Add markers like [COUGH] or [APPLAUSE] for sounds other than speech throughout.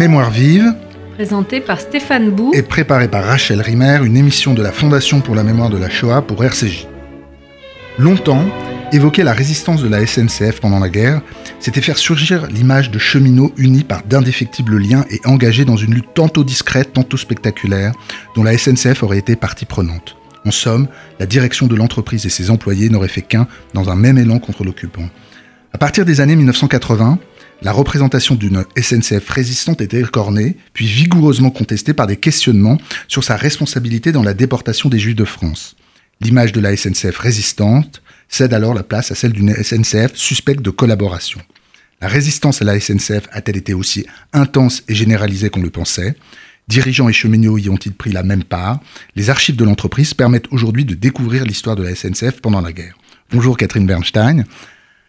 Mémoire vive, Présenté par Stéphane Bou. et préparée par Rachel Rimer, une émission de la Fondation pour la mémoire de la Shoah pour RCJ. Longtemps, évoquer la résistance de la SNCF pendant la guerre, c'était faire surgir l'image de cheminots unis par d'indéfectibles liens et engagés dans une lutte tantôt discrète, tantôt spectaculaire, dont la SNCF aurait été partie prenante. En somme, la direction de l'entreprise et ses employés n'auraient fait qu'un dans un même élan contre l'occupant. À partir des années 1980, la représentation d'une SNCF résistante était écornée, puis vigoureusement contestée par des questionnements sur sa responsabilité dans la déportation des Juifs de France. L'image de la SNCF résistante cède alors la place à celle d'une SNCF suspecte de collaboration. La résistance à la SNCF a-t-elle été aussi intense et généralisée qu'on le pensait? Dirigeants et cheminots y ont-ils pris la même part? Les archives de l'entreprise permettent aujourd'hui de découvrir l'histoire de la SNCF pendant la guerre. Bonjour Catherine Bernstein.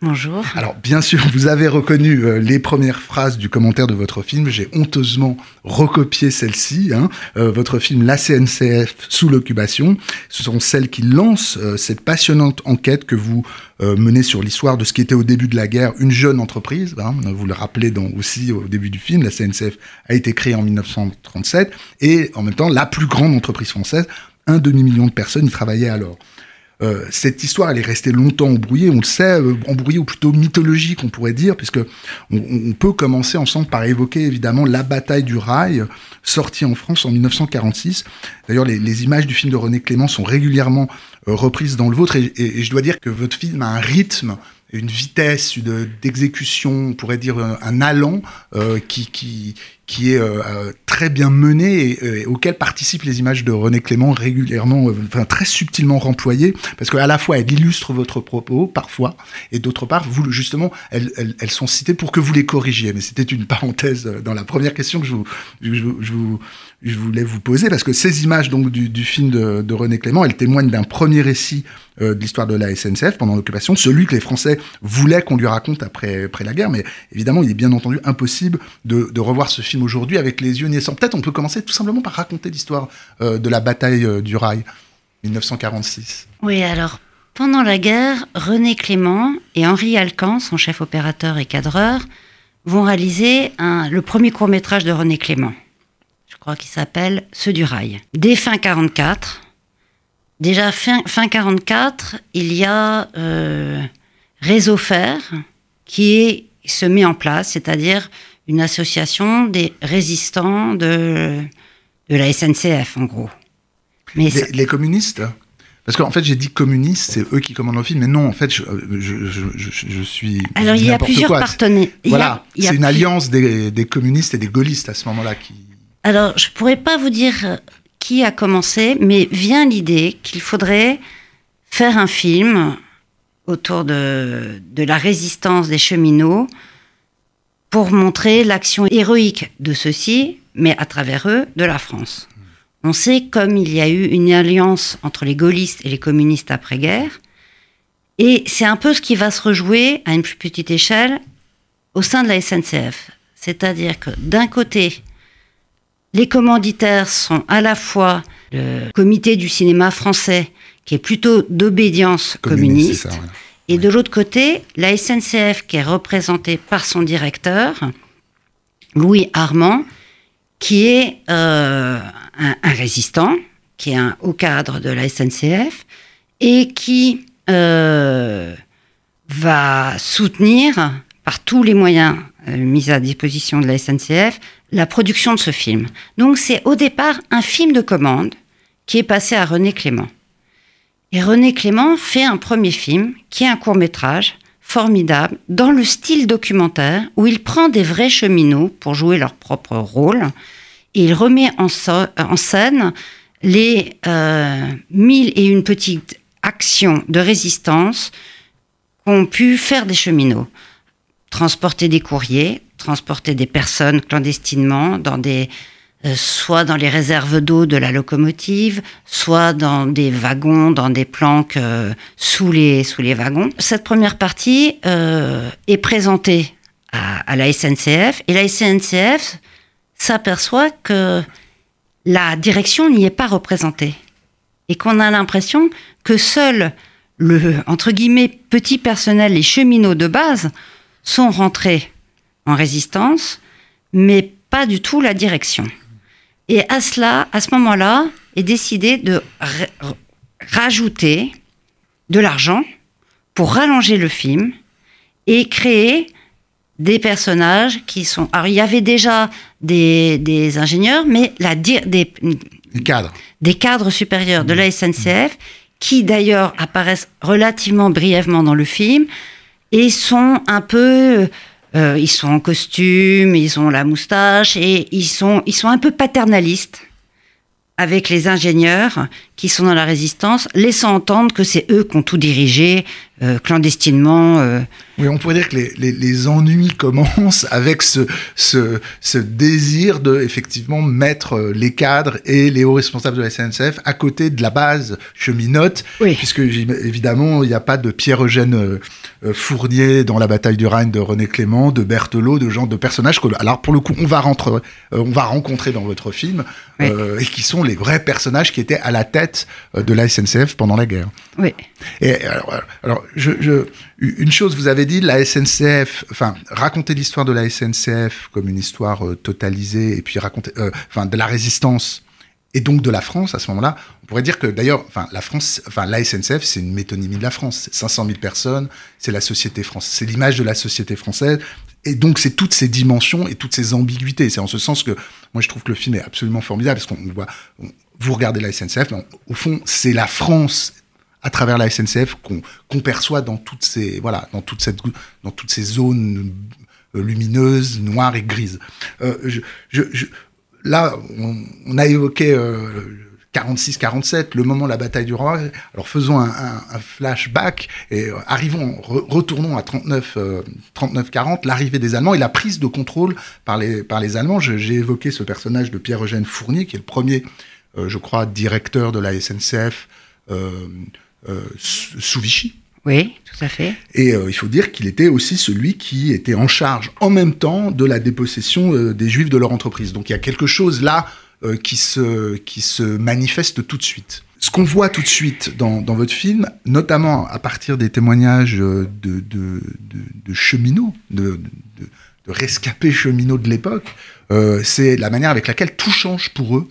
Bonjour. Alors, bien sûr, vous avez reconnu euh, les premières phrases du commentaire de votre film. J'ai honteusement recopié celle-ci. Hein. Euh, votre film La CNCF sous l'occupation. Ce sont celles qui lancent euh, cette passionnante enquête que vous menez sur l'histoire de ce qui était au début de la guerre une jeune entreprise. Hein. Vous le rappelez aussi au début du film. La CNCF a été créée en 1937 et en même temps la plus grande entreprise française. Un demi-million de personnes y travaillaient alors. Euh, cette histoire, elle est restée longtemps embrouillée, on le sait, euh, embrouillée ou plutôt mythologique, on pourrait dire, puisque on, peut commencer ensemble par évoquer évidemment la bataille du rail, sortie en France en 1946. D'ailleurs, les, images du film de René Clément sont régulièrement euh, reprises dans le vôtre, et, et, je dois dire que votre film a un rythme une vitesse d'exécution, on pourrait dire un allant euh, qui, qui, qui est euh, très bien mené et, et, auquel participent les images de René Clément régulièrement, euh, enfin très subtilement remployées, parce qu'à la fois elle illustre votre propos parfois, et d'autre part, vous justement, elles, elles, elles, sont citées pour que vous les corrigiez. Mais c'était une parenthèse dans la première question que je vous, je, je je voulais vous poser, parce que ces images donc du, du film de, de, René Clément, elles témoignent d'un premier récit euh, de l'histoire de la SNCF pendant l'occupation, celui que les Français voulaient qu'on lui raconte après, après la guerre, mais évidemment, il est bien entendu impossible de, de revoir ce film aujourd'hui avec les yeux naissants. Peut-être on peut commencer tout simplement par raconter l'histoire euh, de la bataille euh, du rail, 1946. Oui, alors, pendant la guerre, René Clément et Henri Alcan, son chef opérateur et cadreur, vont réaliser le premier court-métrage de René Clément. Je crois qu'il s'appelle Ceux du rail. Dès fin 44, déjà fin, fin 44, il y a euh, Réseau Fer qui se met en place, c'est-à-dire une association des résistants de, de la SNCF, en gros. Mais les, les communistes parce qu'en fait, j'ai dit communistes, c'est eux qui commandent le film, mais non, en fait, je, je, je, je suis. Alors, il y a plusieurs quoi. partenaires. Voilà, c'est une alliance des, des, communistes et des gaullistes à ce moment-là qui. Alors, je pourrais pas vous dire qui a commencé, mais vient l'idée qu'il faudrait faire un film autour de, de la résistance des cheminots pour montrer l'action héroïque de ceux-ci, mais à travers eux, de la France. On sait comme il y a eu une alliance entre les gaullistes et les communistes après-guerre, et c'est un peu ce qui va se rejouer à une plus petite échelle au sein de la SNCF. C'est-à-dire que d'un côté, les commanditaires sont à la fois le comité du cinéma français, qui est plutôt d'obédience communiste, communiste. Et de l'autre côté, la SNCF, qui est représentée par son directeur, Louis Armand, qui est euh, un, résistant, qui est un haut cadre de la SNCF, et qui euh, va soutenir, par tous les moyens euh, mis à disposition de la SNCF, la production de ce film. Donc c'est au départ un film de commande qui est passé à René Clément. Et René Clément fait un premier film qui est un court métrage formidable dans le style documentaire où il prend des vrais cheminots pour jouer leur propre rôle et il remet en, scène les euh, mille et une petites actions de résistance qu'ont pu faire des cheminots. Transporter des courriers, transporter des personnes clandestinement dans des soit dans les réserves d'eau de la locomotive, soit dans des wagons, dans des planques euh, sous, les, wagons. Cette première partie euh, est présentée à, à, la SNCF et la SNCF s'aperçoit que la direction n'y est pas représentée et qu'on a l'impression que seul le entre guillemets petit personnel, les cheminots de base, sont rentrés en résistance, mais pas du tout la direction. Et à cela, à ce moment-là, est décidé de ra- rajouter de l'argent pour rallonger le film et créer des personnages qui sont. Alors, il y avait déjà des, des ingénieurs, mais la, des, Les cadres. des cadres supérieurs de la SNCF qui d'ailleurs apparaissent relativement brièvement dans le film et sont un peu euh, ils sont en costume, ils ont la moustache et ils sont ils sont un peu paternalistes avec les ingénieurs qui sont dans la résistance, laissant entendre que c'est eux qui ont tout dirigé euh, clandestinement. euh. Oui, on pourrait dire que les, les, les ennuis [LAUGHS] commencent avec ce, ce, ce désir de effectivement mettre les cadres et les hauts responsables de la SNCF à côté de la base cheminote, Oui. puisque évidemment il n'y a pas de Pierre-Eugène Fournier dans la bataille du Rhin de René Clément, de Berthelot, de gens de personnages que alors pour le coup on va rentrer, euh, on va rencontrer dans votre film Oui. euh, et qui sont les vrais personnages qui étaient à la tête euh, de la SNCF pendant la guerre. Oui. Et alors, alors je, je, une chose, vous avez dit, la SNCF, enfin, raconter l'histoire de la SNCF comme une histoire euh, totalisée, et puis raconter, euh, enfin, de la résistance, et donc de la France à ce moment-là. On pourrait dire que d'ailleurs, enfin, la France, enfin, la SNCF, c'est une métonymie de la France. C'est 500 000 personnes, c'est la société française, c'est l'image de la société française. Et donc, c'est toutes ces dimensions et toutes ces ambiguïtés. C'est en ce sens que moi, je trouve que le film est absolument formidable parce qu'on voit, vous regardez la SNCF, mais au fond, c'est la France à travers la SNCF qu'on qu'on perçoit dans toutes ces voilà dans toute cette dans toutes ces zones euh, lumineuses noires et grises Euh, je, je- là on, on a évoqué euh, 46 47 le moment de la bataille du roi alors faisons un, flashback et euh, arrivons re- retournons à 39 euh, 39 40 l'arrivée des allemands et la prise de contrôle par les par les allemands j'ai évoqué ce personnage de Pierre-Eugène Fournier qui est le premier euh, je crois directeur de la SNCF euh, euh, sous Vichy. Oui, tout à fait. Et euh, il faut dire qu'il était aussi celui qui était en charge en même temps de la dépossession euh, des Juifs de leur entreprise. Donc il y a quelque chose là euh, qui, se, qui se manifeste tout de suite. Ce qu'on voit tout de suite dans, dans votre film, notamment à partir des témoignages de, de, de, de cheminots, de, rescapés cheminots de l'époque, c'est la manière avec laquelle tout change pour eux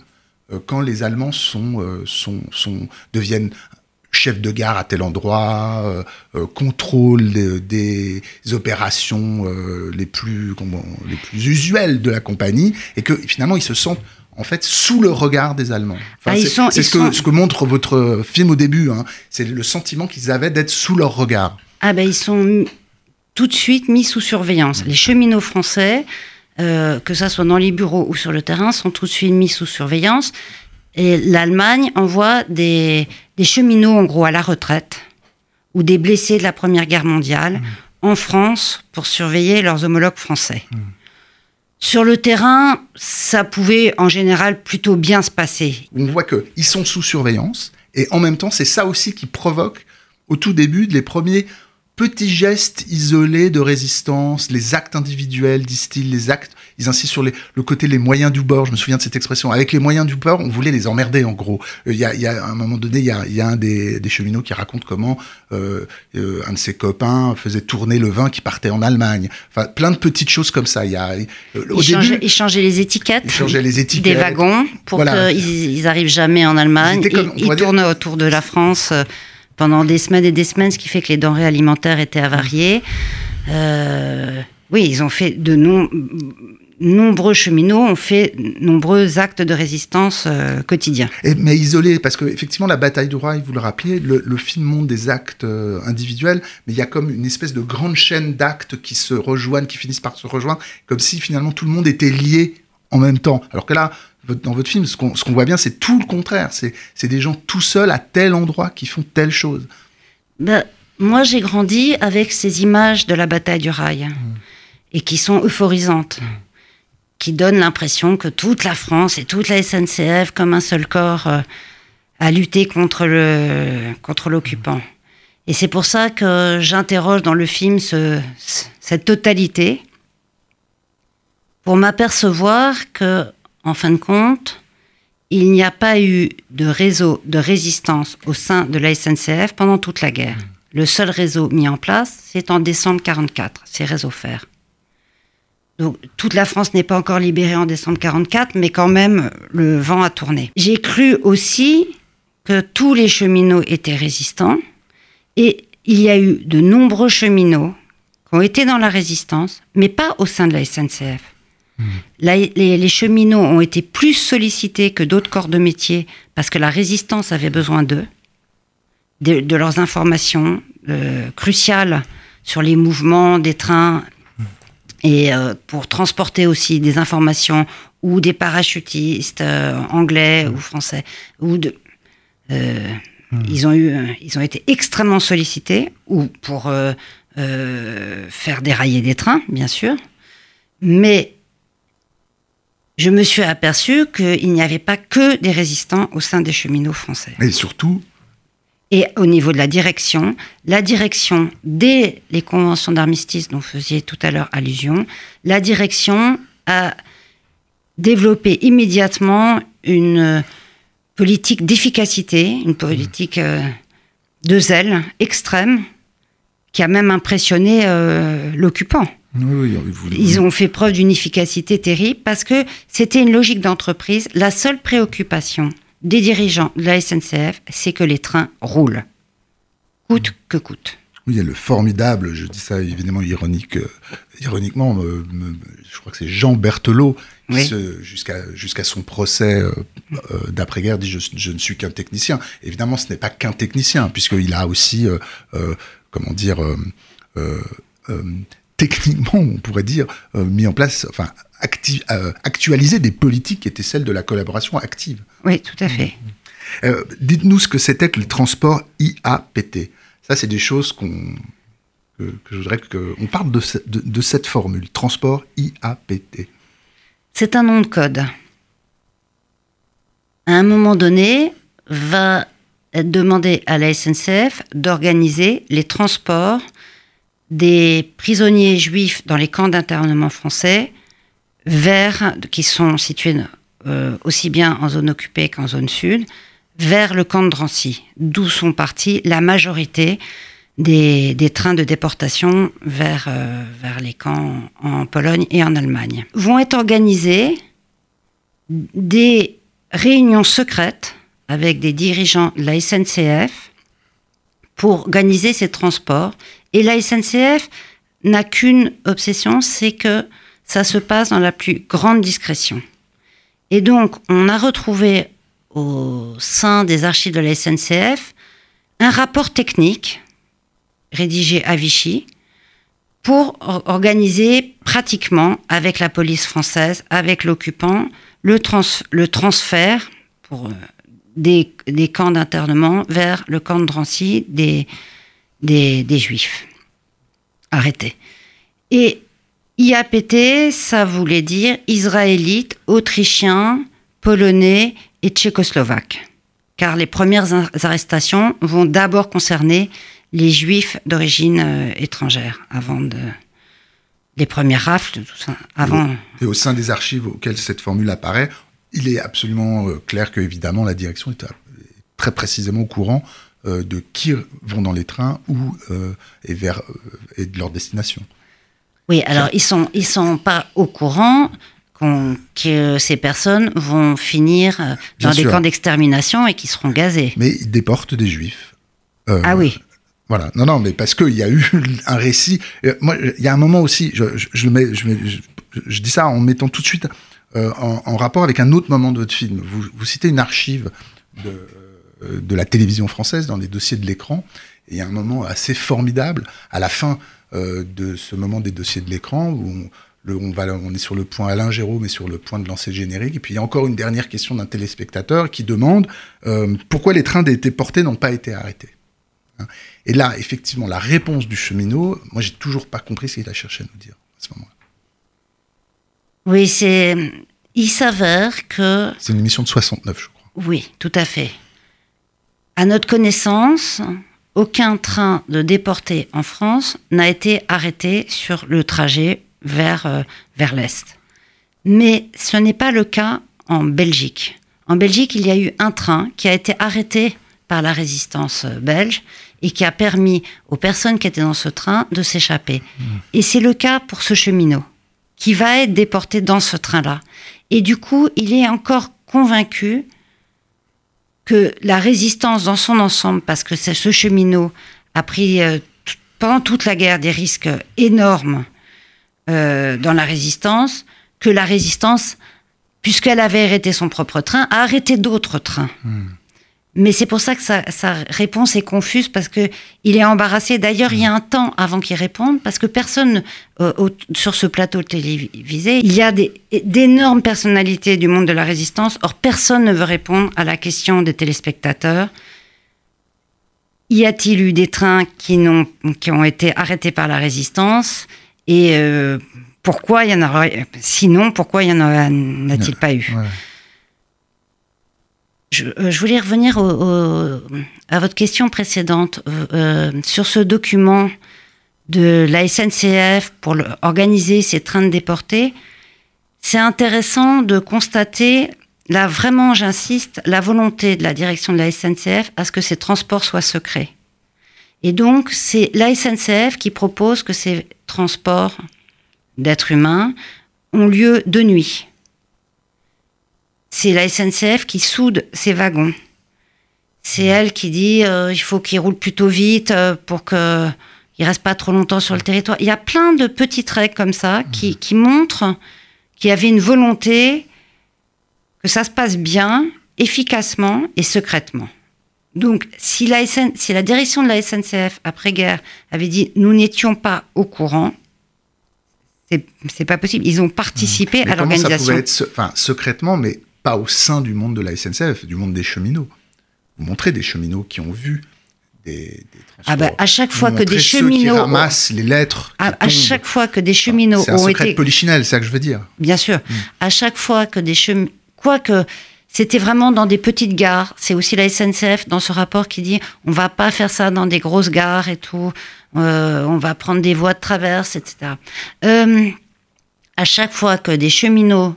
quand les Allemands sont, sont, sont, deviennent chef de gare à tel endroit, euh, euh, contrôle des, des opérations euh, les plus comment, les plus usuelles de la compagnie, et que finalement ils se sentent en fait sous le regard des Allemands. Enfin, Ah, c'est sont- ce, que, sont- ce que montre votre film au début. Hein. C'est le sentiment qu'ils avaient d'être sous leur regard. Ah ben ils sont tout de suite mis sous surveillance. Les cheminots français, euh, que ça soit dans les bureaux ou sur le terrain, sont tout de suite mis sous surveillance. Et l'Allemagne envoie des, des cheminots en gros à la retraite ou des blessés de la Première Guerre mondiale en France pour surveiller leurs homologues français. Sur le terrain, ça pouvait en général plutôt bien se passer. On voit qu'ils sont sous surveillance, et en même temps, c'est ça aussi qui provoque, au tout début, les premiers petits gestes isolés de résistance, les actes individuels, disent-ils, les actes, ils insistent sur les, le côté les moyens du bord, je me souviens de cette expression, avec les moyens du bord, on voulait les emmerder en gros. Euh, Il y a, y a à un moment donné, il y a, y a un des, des cheminots qui raconte comment euh, euh, un de ses copains faisait tourner le vin qui partait en Allemagne. Enfin, plein de petites choses comme ça. Il y a, euh, au Ils début, changeaient, ils changeaient les étiquettes. Ils changeaient les étiquettes. Des wagons pour Voilà. qu'ils ils arrivent jamais en Allemagne. Ils comme- Ils, dire- autour de la France euh, pendant des semaines et des semaines, ce qui fait que les denrées alimentaires étaient avariées. Euh, oui, ils ont fait de nombreux cheminots ont fait nombreux actes de résistance euh, quotidiens. Mais isolé, parce que effectivement la bataille du roi, vous le rappelez, le, film montre des actes euh, individuels, mais il y a comme une espèce de grande chaîne d'actes qui se rejoignent, qui finissent par se rejoindre, comme si finalement tout le monde était lié en même temps. Alors que là, dans votre film, ce qu'on voit bien, c'est tout le contraire. C'est des gens tout seuls à tel endroit qui font telle chose. Ben, moi, j'ai grandi avec ces images de la bataille du rail et qui sont euphorisantes, qui donnent l'impression que toute la France et toute la SNCF, comme un seul corps, euh, a lutté contre le contre l'occupant. Et c'est pour ça que j'interroge dans le film ce- ce- cette totalité pour m'apercevoir que, en fin de compte, il n'y a pas eu de réseau de résistance au sein de la SNCF pendant toute la guerre. Le seul réseau mis en place, c'est en décembre 44, c'est Réseau Fer. Donc, toute la France n'est pas encore libérée en décembre 44, mais quand même, le vent a tourné. J'ai cru aussi que tous les cheminots étaient résistants, et il y a eu de nombreux cheminots qui ont été dans la résistance, mais pas au sein de la SNCF. Les, cheminots ont été plus sollicités que d'autres corps de métier parce que la résistance avait besoin d'eux, de, leurs informations euh, cruciales sur les mouvements des trains et euh, pour transporter aussi des informations ou des parachutistes euh, anglais ou français ou de, ils ont eu ils ont été extrêmement sollicités ou pour faire dérailler des trains bien sûr. Mais je me suis aperçu qu'il n'y avait pas que des résistants au sein des cheminots français. Et surtout Et au niveau de la direction, la direction, dès les conventions d'armistice dont vous faisiez tout à l'heure allusion, la direction a développé immédiatement une politique d'efficacité, une politique euh, de zèle extrême, qui a même impressionné euh, l'occupant. Ils ont fait preuve d'une efficacité terrible parce que c'était une logique d'entreprise. La seule préoccupation des dirigeants de la SNCF, c'est que les trains roulent, coûte que coûte. Oui, il y a le formidable, je dis ça évidemment ironique, euh, ironiquement, je crois que c'est Jean Berthelot, qui jusqu'à son procès euh, euh, d'après-guerre dit je, ne suis qu'un technicien. Évidemment, ce n'est pas qu'un technicien, puisqu'il a aussi, comment dire, techniquement, on pourrait dire, euh, mis en place, enfin, euh, actualiser des politiques qui étaient celles de la collaboration active. Oui, tout à fait. Euh, dites-nous ce que c'était que le transport IAPT. Ça, c'est des choses qu'on que, je voudrais qu'on parle de, de, cette formule, transport IAPT. C'est un nom de code. À un moment donné, va demandé à la SNCF d'organiser les transports des prisonniers juifs dans les camps d'internement français vers, qui sont situés euh, aussi bien en zone occupée qu'en zone sud, vers le camp de Drancy, d'où sont partis la majorité des, trains de déportation vers, euh, vers les camps en Pologne et en Allemagne. Vont être organisées des réunions secrètes avec des dirigeants de la SNCF pour organiser ces transports et la SNCF n'a qu'une obsession, c'est que ça se passe dans la plus grande discrétion. Et donc, on a retrouvé au sein des archives de la SNCF un rapport technique rédigé à Vichy pour organiser pratiquement avec la police française, avec l'occupant, le, transfert euh, des, des, camps d'internement vers le camp de Drancy des, des, juifs arrêtés. Et IAPT, ça voulait dire israélite, autrichien, polonais et tchécoslovaque. Car les premières arrestations vont d'abord concerner les juifs d'origine euh, étrangère, avant de. Les premières rafles, tout ça, avant. Et au sein des archives auxquelles cette formule apparaît, il est absolument euh, clair que, évidemment, la direction est très précisément au courant euh, de qui vont dans les trains ou euh, et vers euh, et de leur destination. Oui, alors ils sont ils sont pas au courant que ces personnes vont finir dans des camps d'extermination et qui seront gazés. Mais ils déportent des juifs. ah oui. Voilà. Non, non, mais parce qu'il y a eu [LAUGHS] un récit. Moi, il y a un moment aussi, je, je, mets, je, je, dis ça en mettant tout de suite en, en, rapport avec un autre moment de votre film. Vous, vous citez une archive de, euh, de la télévision française dans les dossiers de l'écran. Et il y a un moment assez formidable à la fin euh, de ce moment des dossiers de l'écran où on, le, on, va, on est sur le point, Alain Jérôme est sur le point de lancer le générique. Et puis il y a encore une dernière question d'un téléspectateur qui demande euh, pourquoi les trains déportés n'ont pas été arrêtés. Hein. et là, effectivement, la réponse du cheminot, moi j'ai toujours pas compris ce qu'il a cherché à nous dire à ce moment-là. Oui, c'est. Il s'avère que. C'est une émission de 69, je crois. Oui, tout à fait. À notre connaissance, aucun train de déportés en France n'a été arrêté sur le trajet vers, euh, vers l'Est. Mais ce n'est pas le cas en Belgique. En Belgique, il y a eu un train qui a été arrêté par la résistance euh, belge et qui a permis aux personnes qui étaient dans ce train de s'échapper. Mmh. Et c'est le cas pour ce cheminot qui va être déporté dans ce train-là. Et du coup, il est encore convaincu que la résistance dans son ensemble, parce que ce cheminot a pris euh, pendant toute la guerre des risques énormes euh, dans la résistance, que la résistance, puisqu'elle avait arrêté son propre train, a arrêté d'autres trains. Hmm. Mais c'est pour ça que sa, réponse est confuse parce que il est embarrassé. D'ailleurs, il y a un temps avant qu'il réponde parce que personne euh, sur ce plateau télévisé, il y a d'énormes personnalités du monde de la résistance. Or, personne ne veut répondre à la question des téléspectateurs. Y a-t-il eu des trains qui, ont, qui ont été arrêtés par la résistance? Et euh, pourquoi il y en aura Sinon, pourquoi il y en a-t-il pas eu? Je, voulais revenir à votre question précédente euh, euh, sur ce document de la SNCF pour organiser ces trains de déportés. C'est intéressant de constater, là vraiment j'insiste, la volonté de la direction de la SNCF à ce que ces transports soient secrets. Et donc c'est la SNCF qui propose que ces transports d'êtres humains ont lieu de nuit c'est la SNCF qui soude ces wagons. C'est elle qui dit euh, il faut qu'ils roulent plutôt vite euh, pour qu'ils ne restent pas trop longtemps sur le territoire. Il y a plein de petits traits comme ça qui, qui montrent qu'il y avait une volonté que ça se passe bien, efficacement et secrètement. Donc, si la, si la direction de la SNCF après-guerre avait dit nous n'étions pas au courant, c'est pas possible. Ils ont participé à l'organisation. Ça pouvait être, enfin, secrètement, mais pas au sein du monde de la SNCF, du monde des cheminots. Vous montrez des cheminots qui ont vu des, des ah bah, à chaque fois que des cheminots qui ramassent les lettres à, chaque fois que des cheminots ont été c'est polichinelle c'est ça que je veux dire. Bien sûr. Mm. à chaque fois que des cheminots quoique c'était vraiment dans des petites gares c'est aussi la SNCF dans ce rapport qui dit on va pas faire ça dans des grosses gares et tout euh, on va prendre des voies de traverse etc euh, à chaque fois que des cheminots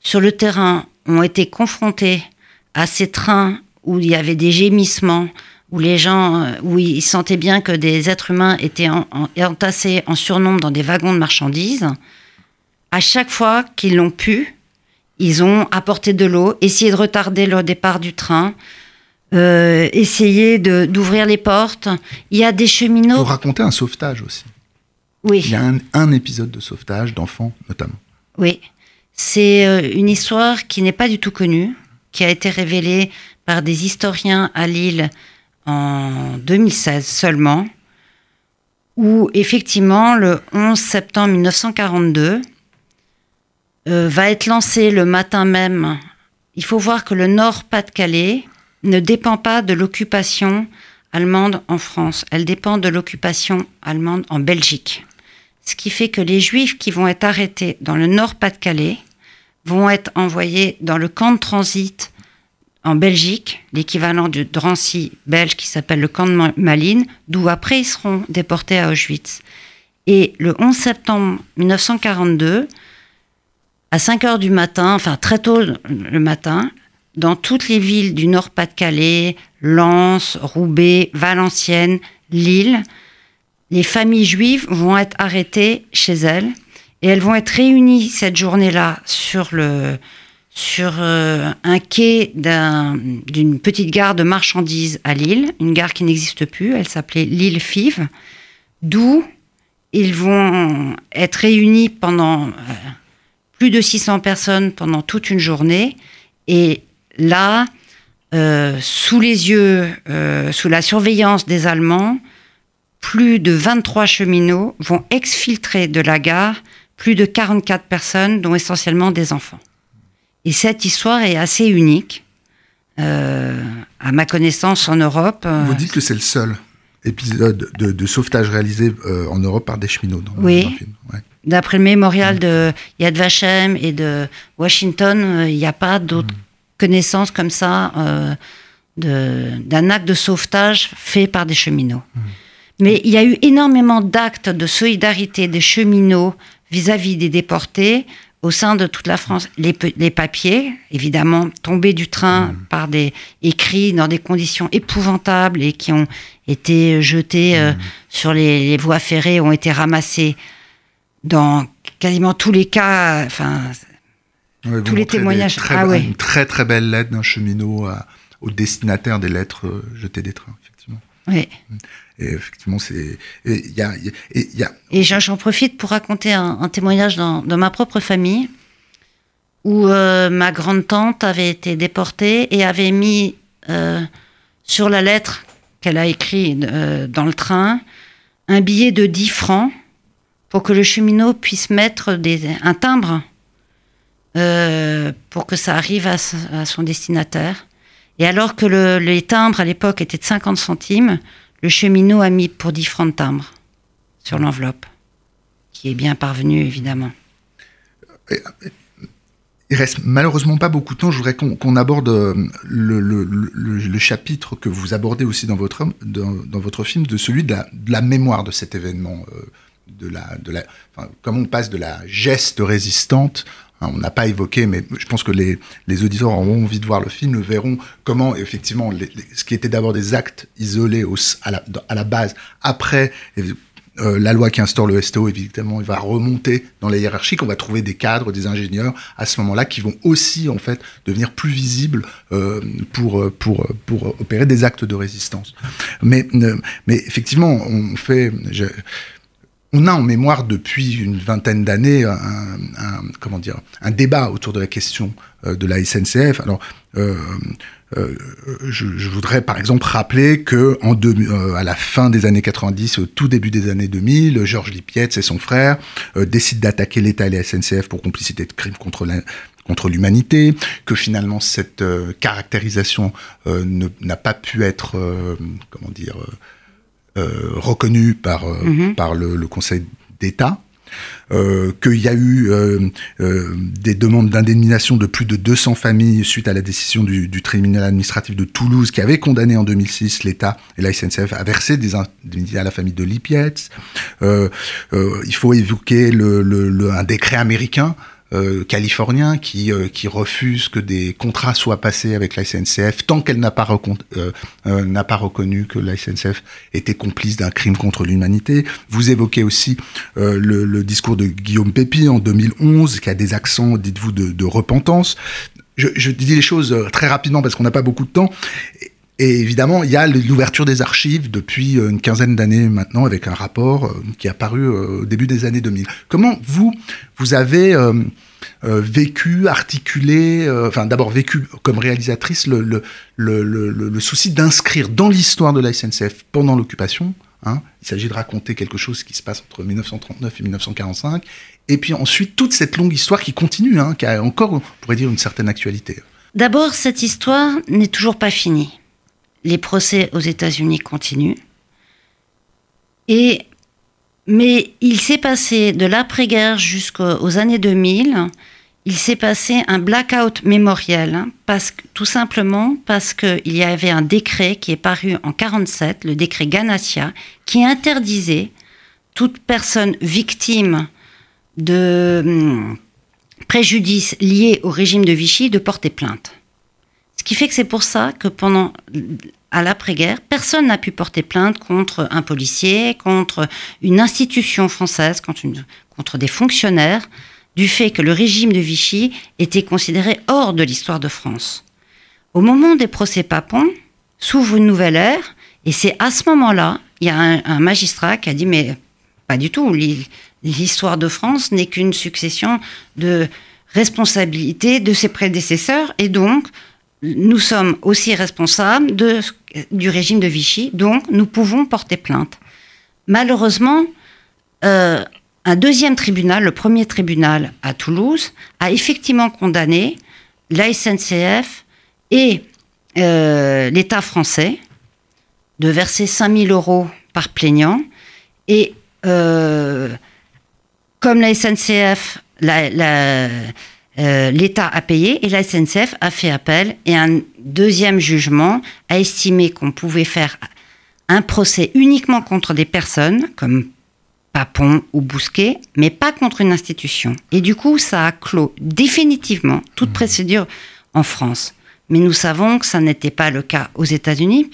sur le terrain ont été confrontés à ces trains où il y avait des gémissements, où les gens, euh, où ils sentaient bien que des êtres humains étaient entassés en surnombre dans des wagons de marchandises, à chaque fois qu'ils l'ont pu, ils ont apporté de l'eau, essayé de retarder le départ du train, euh, essayé d'ouvrir les portes. Il y a des cheminots. Vous racontez un sauvetage aussi. Oui. Il y a un épisode de sauvetage d'enfants notamment. Oui. C'est euh, une histoire qui n'est pas du tout connue, qui a été révélée par des historiens à Lille en 2016 seulement, où effectivement le 11 septembre 1942 euh, va être lancé le matin même. Il faut voir que le Nord-Pas-de-Calais ne dépend pas de l'occupation allemande en France, elle dépend de l'occupation allemande en Belgique. Ce qui fait que les juifs qui vont être arrêtés dans le Nord-Pas-de-Calais vont être envoyés dans le camp de transit en Belgique, l'équivalent de Drancy belge qui s'appelle le camp de Malines, d'où après ils seront déportés à Auschwitz. Et le 11 septembre 1942, à 5 heures du matin, enfin très tôt le matin, dans toutes les villes du Nord-Pas-de-Calais, Lens, Roubaix, Valenciennes, Lille, les familles juives vont être arrêtées chez elles et elles vont être réunies cette journée-là sur le sur euh, un quai d'une petite gare de marchandises à Lille, une gare qui n'existe plus, elle s'appelait Lille Five, d'où ils vont être réunis pendant euh, plus de 600 personnes pendant toute une journée. Et là, euh, sous les yeux, sous la surveillance des Allemands, plus de 23 cheminots vont exfiltrer de la gare plus de 44 personnes, dont essentiellement des enfants. Et cette histoire est assez unique, euh, à ma connaissance, en Europe. Euh, Vous dites que c'est le seul épisode de, sauvetage réalisé euh, en Europe par des cheminots dans, oui. D'après le mémorial de Yad Vashem et de Washington, il n'y a pas d'autres mm. connaissances comme ça d'un acte de sauvetage fait par des cheminots. Mm. Mais il y a eu énormément d'actes de solidarité des cheminots vis-à-vis des déportés au sein de toute la France. Les, papiers, évidemment, tombés du train mmh. par des écrits dans des conditions épouvantables et qui ont été jetés euh, mmh. sur les, voies ferrées, ont été ramassés dans quasiment tous les cas, enfin, Tous les témoignages. Très, Ah ouais. Une très très belle lettre d'un cheminot à- au destinataire des lettres euh, jetées des trains, effectivement. oui. Et effectivement, c'est. et y a. et j'en profite pour raconter un, témoignage dans, ma propre famille, où euh, ma grande-tante avait été déportée et avait mis euh, sur la lettre qu'elle a écrite euh, dans le train un billet de 10 francs pour que le cheminot puisse mettre des, un timbre pour que ça arrive à, son destinataire. Et alors que le- les timbres à l'époque étaient de 50 centimes, le cheminot a mis pour 10 francs de timbre sur l'enveloppe, qui est bien parvenue évidemment. Il reste malheureusement pas beaucoup de temps. Je voudrais qu'on aborde euh, le, chapitre que vous abordez aussi dans votre, dans, votre film, de celui de la, de la mémoire de cet événement. euh, de la, de la, enfin, comme on passe de la geste résistante, on n'a pas évoqué, mais je pense que les, auditeurs auront envie de voir le film, verront comment effectivement ce qui était d'abord des actes isolés à, la, base, après euh, la loi qui instaure le STO, évidemment, il va remonter dans la hiérarchie, qu'on va trouver des cadres, des ingénieurs à ce moment-là qui vont aussi en fait devenir plus visibles euh, pour, euh, pour, opérer des actes de résistance. Mais, mais effectivement, on fait. On a en mémoire depuis une vingtaine d'années un, un- comment dire un débat autour de la question euh, de la SNCF. Alors euh, euh, je, je voudrais par exemple rappeler que en deux- euh, à la fin des années 90, au tout début des années 2000, Georges Lipietz et son frère euh, décident d'attaquer l'État et la SNCF pour complicité de crimes contre la- contre l'humanité, que finalement cette euh, caractérisation n'a pas pu être, comment dire, reconnu par, euh, Mhm. par le, le Conseil d'État. Euh, qu'il y a eu euh, euh, des demandes d'indemnisation de plus de 200 familles suite à la décision du, du tribunal administratif de Toulouse qui avait condamné en 2006 l'État et la SNCF à verser des indemnités à la famille de Lipietz. Euh, euh, il faut évoquer le, le- le- un décret américain euh, californien qui, euh, qui refuse que des contrats soient passés avec la SNCF tant qu'elle n'a pas, recon- euh, euh, n'a pas reconnu que la SNCF était complice d'un crime contre l'humanité. Vous évoquez aussi euh, le, le discours de Guillaume Pépi en 2011 qui a des accents, dites-vous, de, de repentance. Je, je dis les choses très rapidement parce qu'on n'a pas beaucoup de temps. Et- évidemment, il y a l'ouverture des archives depuis euh, une quinzaine d'années maintenant avec un rapport euh, qui est apparu euh, au début des années 2000. Comment vous, vous avez vécu, articulé, enfin d'abord vécu comme réalisatrice le souci d'inscrire dans l'histoire de la SNCF pendant l'occupation, hein, il s'agit de raconter quelque chose qui se passe entre 1939 et 1945, et puis ensuite toute cette longue histoire qui continue, hein, qui a encore, on pourrait dire, une certaine actualité. D'abord, cette histoire n'est toujours pas finie. Les procès aux États-Unis continuent. Et, mais il s'est passé de l'après-guerre jusqu'aux années 2000, il s'est passé un blackout mémoriel, hein, parce tout simplement parce qu'il y avait un décret qui est paru en 47, le décret Ganassia, qui interdisait toute personne victime de hum, préjudice lié au régime de Vichy de porter plainte. Ce qui fait que c'est pour ça que pendant à l'après-guerre, personne n'a pu porter plainte contre un policier, contre une institution française, contre, des fonctionnaires, du fait que le régime de Vichy était considéré hors de l'histoire de France. Au moment des procès Papon, s'ouvre une nouvelle ère, et c'est à ce moment-là, il y a un, magistrat qui a dit mais pas du tout, l'hi- l'histoire de France n'est qu'une succession de responsabilités de ses prédécesseurs, et donc nous sommes aussi responsables du régime de Vichy, donc nous pouvons porter plainte. Malheureusement, euh, un deuxième tribunal, le premier tribunal à Toulouse, a effectivement condamné la SNCF et euh, l'État français de verser 5000 euros par plaignant. Et euh, comme la SNCF, euh, l'État a payé et la SNCF a fait appel et un deuxième jugement a estimé qu'on pouvait faire un procès uniquement contre des personnes comme Papon ou Bousquet, mais pas contre une institution. Et du coup, ça a clos définitivement toute procédure en France. Mais nous savons que ça n'était pas le cas aux États-Unis.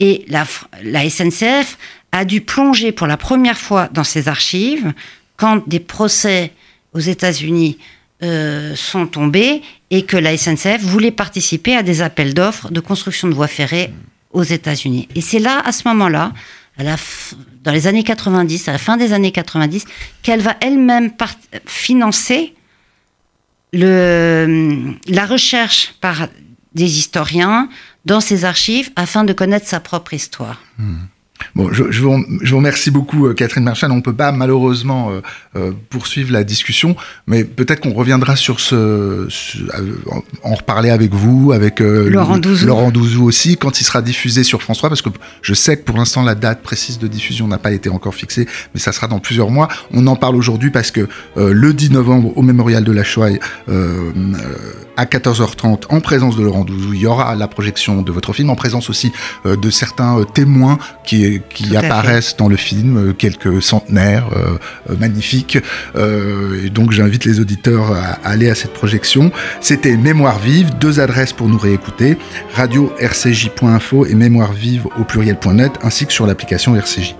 Et la, la SNCF a dû plonger pour la première fois dans ses archives quand des procès aux États-Unis euh, sont tombés et que la SNCF voulait participer à des appels d'offres de construction de voies ferrées aux États-Unis. Et c'est là, à ce moment-là, dans les années 90, à la fin des années 90, qu'elle va elle-même financer le, la recherche par des historiens dans ses archives afin de connaître sa propre histoire. Hmm. Bon, je, je, vous, je, vous, remercie beaucoup, euh, Catherine Marchand. On ne peut pas malheureusement euh, euh, poursuivre la discussion, mais peut-être qu'on reviendra sur ce, en reparler avec vous, avec Laurent, Douzou. Laurent Douzou aussi, quand il sera diffusé sur France 3, parce que je sais que pour l'instant la date précise de diffusion n'a pas été encore fixée, mais ça sera dans plusieurs mois. On en parle aujourd'hui parce que le 10 novembre au Mémorial de la Shoah, à 14h30, en présence de Laurent Douzou, il y aura la projection de votre film, en présence aussi de certains témoins qui qui, apparaissent dans le film, euh, quelques centenaires euh, euh, magnifiques. et donc j'invite les auditeurs à, aller à cette projection. C'était Mémoire vive, deux adresses pour nous réécouter, radio rcj.info et mémoire vive au pluriel.net, ainsi que sur l'application RCJ.